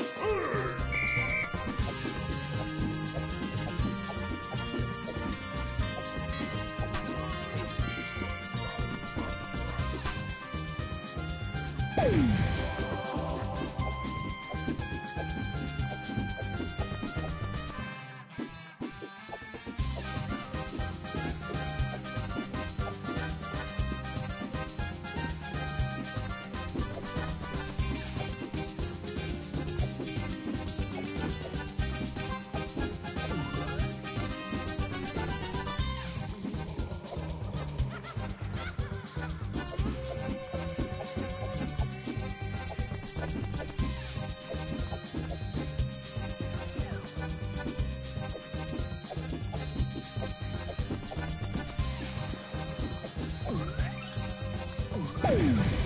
Boom! Woo!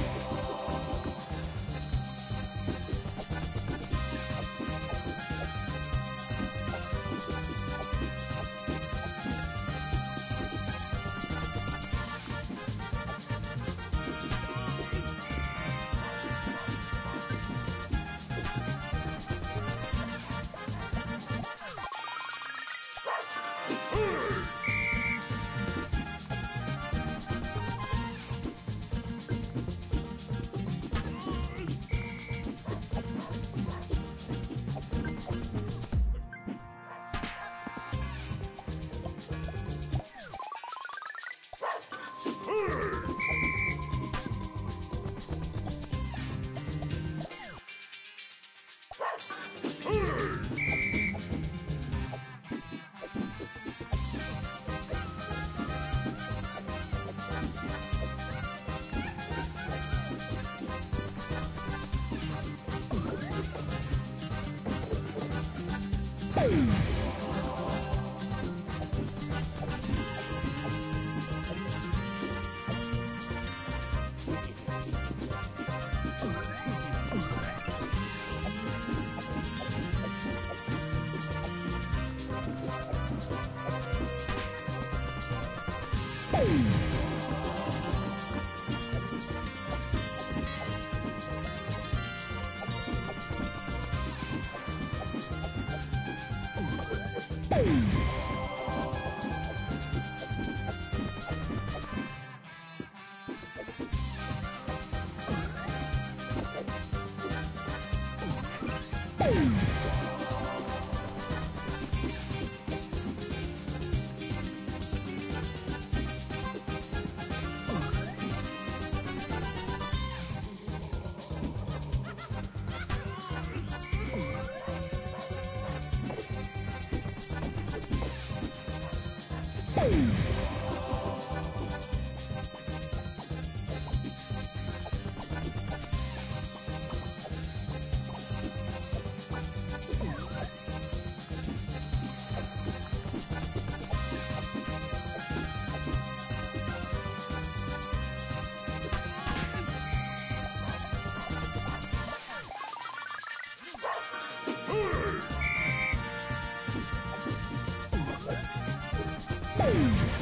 Boom! Boom! Woo! Boom!